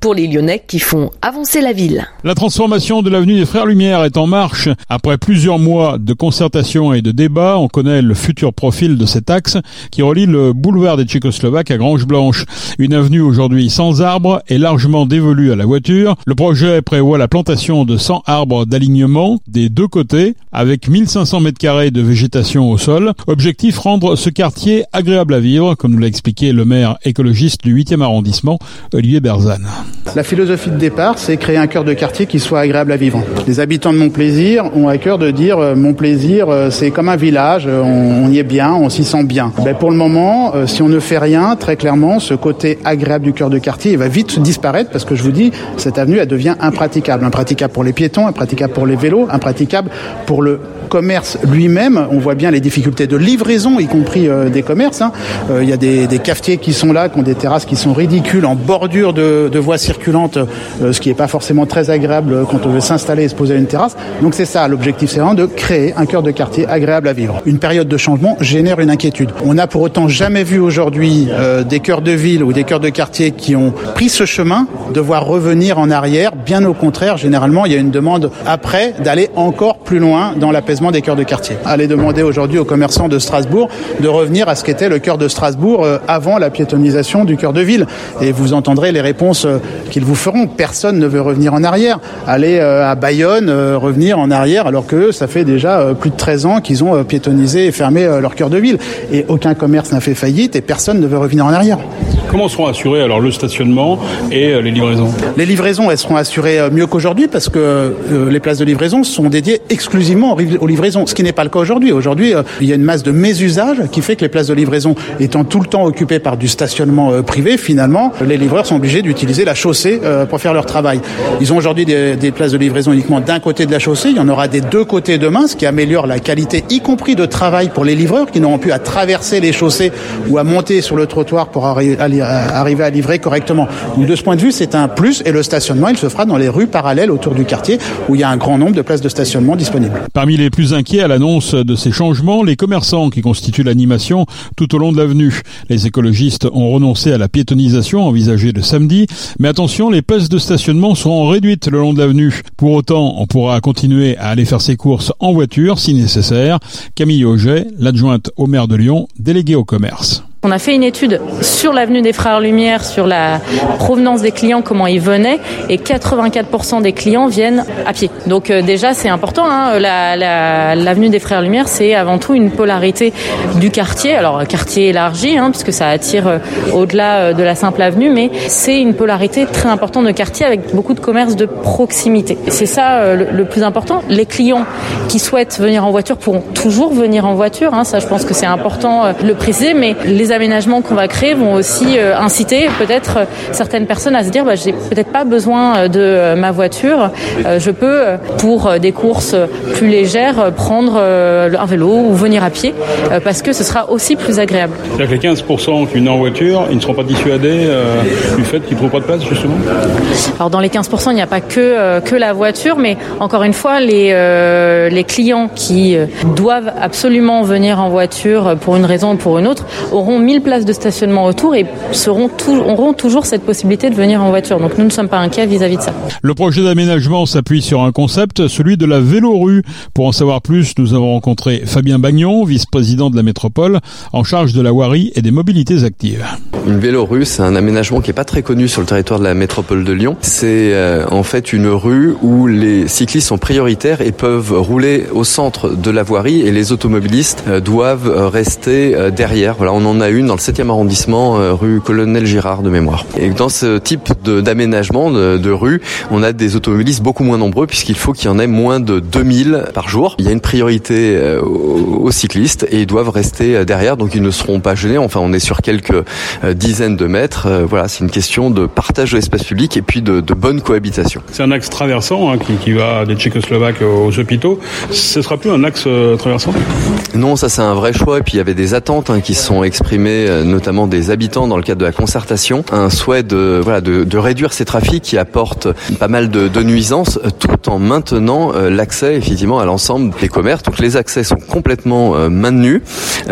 pour les Lyonnais qui font avancer la ville. La transformation de l'avenue des Frères Lumière est en marche. Après plusieurs mois de concertation et de débats, on connaît le futur profil de cet axe qui relie le boulevard des Tchécoslovaques à Grange Blanche. Une avenue aujourd'hui sans arbres et largement dévolue à la voiture. Le projet prévoit la plantation de 100 arbres d'alignement des deux côtés avec 1500 mètres carrés de végétation au sol. Objectif rendre ce quartier agréable à vivre, comme nous l'a expliqué le maire écologiste du 8e arrondissement, Olivier Berzane. La philosophie de départ, c'est créer un cœur de quartier qui soit agréable à vivre. Les habitants de Montplaisir ont à cœur de dire euh, Montplaisir, euh, c'est comme un village, euh, on, y est bien, on s'y sent bien. Ben, pour le moment, si on ne fait rien, très clairement, ce côté agréable du cœur de quartier, va vite disparaître parce que je vous dis, cette avenue, elle devient impraticable. Impraticable pour les piétons, impraticable pour les vélos, impraticable pour le commerce lui-même. On voit bien les difficultés de livraison, y compris des commerces. Hein. Il y a des, des, cafetiers qui sont là, qui ont des terrasses qui sont ridicules, en bordure de, voies circulante, euh, ce qui n'est pas forcément très agréable quand on veut s'installer et se poser à une terrasse. Donc c'est ça, l'objectif, c'est vraiment de créer un cœur de quartier agréable à vivre. Une période de changement génère une inquiétude. On n'a pour autant jamais vu aujourd'hui euh, des cœurs de ville ou des cœurs de quartier qui ont pris ce chemin, devoir revenir en arrière. Bien au contraire, généralement, il y a une demande après d'aller encore plus loin dans l'apaisement des cœurs de quartier. Allez demander aujourd'hui aux commerçants de Strasbourg de revenir à ce qu'était le cœur de Strasbourg euh, avant la piétonisation du cœur de ville. Et vous entendrez les réponses qu'ils vous feront. Personne ne veut revenir en arrière. Aller euh, à Bayonne, euh, revenir en arrière, alors que ça fait déjà euh, plus de 13 ans qu'ils ont piétonnisé et fermé leur cœur de ville. Et aucun commerce n'a fait faillite et personne ne veut revenir en arrière. Comment seront assurés alors le stationnement et les livraisons? Les livraisons, elles seront assurées mieux qu'aujourd'hui parce que les places de livraison sont dédiées exclusivement aux livraisons, ce qui n'est pas le cas aujourd'hui. Aujourd'hui, il y a une masse de mésusage qui fait que les places de livraison étant tout le temps occupées par du stationnement privé, finalement, les livreurs sont obligés d'utiliser la chaussée euh, pour faire leur travail. Ils ont aujourd'hui des, places de livraison uniquement d'un côté de la chaussée. Il y en aura des deux côtés demain, ce qui améliore la qualité, y compris de travail pour les livreurs qui n'auront plus à traverser les chaussées ou à monter sur le trottoir pour arri arriver à livrer correctement. De ce point de vue, c'est un plus et le stationnement, il se fera dans les rues parallèles autour du quartier où il y a un grand nombre de places de stationnement disponibles. Parmi les plus inquiets à l'annonce de ces changements, les commerçants qui constituent l'animation tout au long de l'avenue. Les écologistes ont renoncé à la piétonisation envisagée le samedi, mais attention, les places de stationnement seront réduites le long de l'avenue. Pour autant, on pourra continuer à aller faire ses courses en voiture si nécessaire. Camille Auget, l'adjointe au maire de Lyon, déléguée au commerce. On a fait une étude sur l'avenue des Frères Lumière, sur la provenance des clients, comment ils venaient, et 84% des clients viennent à pied. Donc euh, déjà, c'est important. Hein, l'avenue la, des Frères Lumière, c'est avant tout une polarité du quartier. Alors quartier élargi, hein, puisque ça attire euh, au-delà euh, de la simple avenue, mais c'est une polarité très importante de quartier avec beaucoup de commerces de proximité. C'est ça le, plus important. Les clients qui souhaitent venir en voiture pourront toujours venir en voiture. Hein, ça, je pense que c'est important de le préciser, mais les aménagements qu'on va créer vont aussi euh, inciter peut-être euh, certaines personnes à se dire bah, j'ai peut-être pas besoin euh, de ma voiture, je peux pour des courses plus légères prendre un vélo ou venir à pied parce que ce sera aussi plus agréable. C'est-à-dire que les 15% qui viennent en voiture, ils ne seront pas dissuadés du fait qu'ils ne trouvent pas de place justement? Alors dans les 15%, il n'y a pas que, que la voiture, mais encore une fois, les, les clients qui doivent absolument venir en voiture pour une raison ou pour une autre auront 1000 places de stationnement autour et seront auront toujours cette possibilité de venir en voiture. Donc nous ne sommes pas inquiets vis-à-vis de ça. Le projet d'aménagement s'appuie sur un concept, celui de la vélorue. Pour en savoir plus, nous avons rencontré Fabien Bagnon, vice-président de la métropole, en charge de la voirie et des mobilités actives. Une vélorue, c'est un aménagement qui est pas très connu sur le territoire de la métropole de Lyon. C'est euh, en fait une rue où les cyclistes sont prioritaires et peuvent rouler au centre de la voirie et les automobilistes euh, doivent euh, rester derrière. Voilà, on en a une dans le 7e arrondissement, euh, rue Colonel Girard de mémoire. Et dans ce type d'aménagement de, rue, on a des automobilistes beaucoup moins nombreux puisqu'il faut qu'il y en ait moins de 2000 par jour. Il y a une priorité euh, aux, cyclistes et ils doivent rester euh, derrière, donc ils ne seront pas gênés. Enfin, on est sur quelques dizaines de mètres. Voilà, c'est une question de partage de l'espace public et puis de, bonne cohabitation. C'est un axe traversant hein, qui, va des Tchécoslovaques aux hôpitaux. Ce sera plus un axe traversant? Non, ça c'est un vrai choix. Et puis il y avait des attentes hein, qui sont exprimées exprimé notamment des habitants dans le cadre de la concertation un souhait de voilà de, de réduire ces trafics qui apportent pas mal de, de nuisances tout en maintenant l'accès effectivement à l'ensemble des commerces. Donc les accès sont complètement maintenus,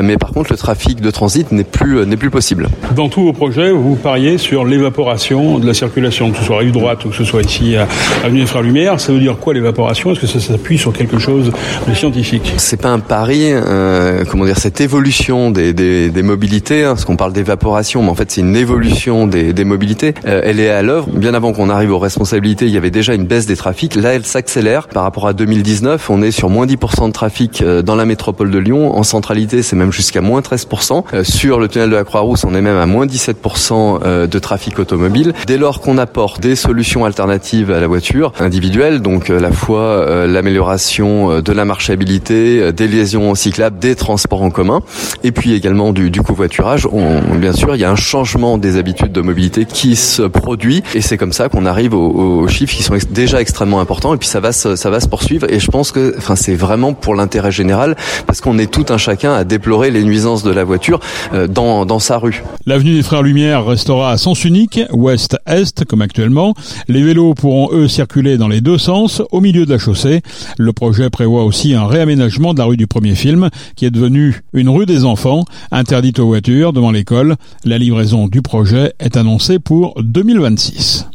mais par contre le trafic de transit n'est plus n'est plus possible. Dans tous vos projets, vous pariez sur l'évaporation de la circulation, que ce soit rive droite ou que ce soit ici à Avenue des Frères Lumière. Ça veut dire quoi l'évaporation? Est-ce que ça s'appuie sur quelque chose de scientifique? C'est pas un pari, euh, comment dire, cette évolution des, des, des mobilités, hein, parce qu'on parle d'évaporation, mais en fait c'est une évolution des, des mobilités. Euh, elle est à l'œuvre. Bien avant qu'on arrive aux responsabilités, il y avait déjà une baisse des trafics. Là, elle s'accélère par rapport à 2019. On est sur moins 10% de trafic euh, dans la métropole de Lyon. En centralité, c'est même jusqu'à moins 13%. Euh, sur le tunnel de la Croix-Rousse, on est même à moins 17% euh, de trafic automobile. Dès lors qu'on apporte des solutions alternatives à la voiture individuelle, donc la fois l'amélioration de la marchabilité, des liaisons cyclables, des transports en commun, et puis également du, du covoiturage, on, bien sûr, il y a un changement des habitudes de mobilité qui se produit, et c'est comme ça qu'on arrive aux, aux, chiffres qui sont déjà extrêmement importants, et puis ça va se, ça va se poursuivre, et je pense que enfin, c'est vraiment pour l'intérêt général, parce qu'on est tout un chacun à déplorer les nuisances de la voiture dans, dans sa rue. L'avenue des Frères Lumière restera à sens unique, ouest-est comme actuellement. Les vélos pourront eux circuler dans les deux sens, au milieu de la chaussée. Le projet prévoit aussi un réaménagement de la rue du premier film, qui est devenue une rue des enfants, interdite aux voitures devant l'école. La livraison du projet est annoncée pour 2026.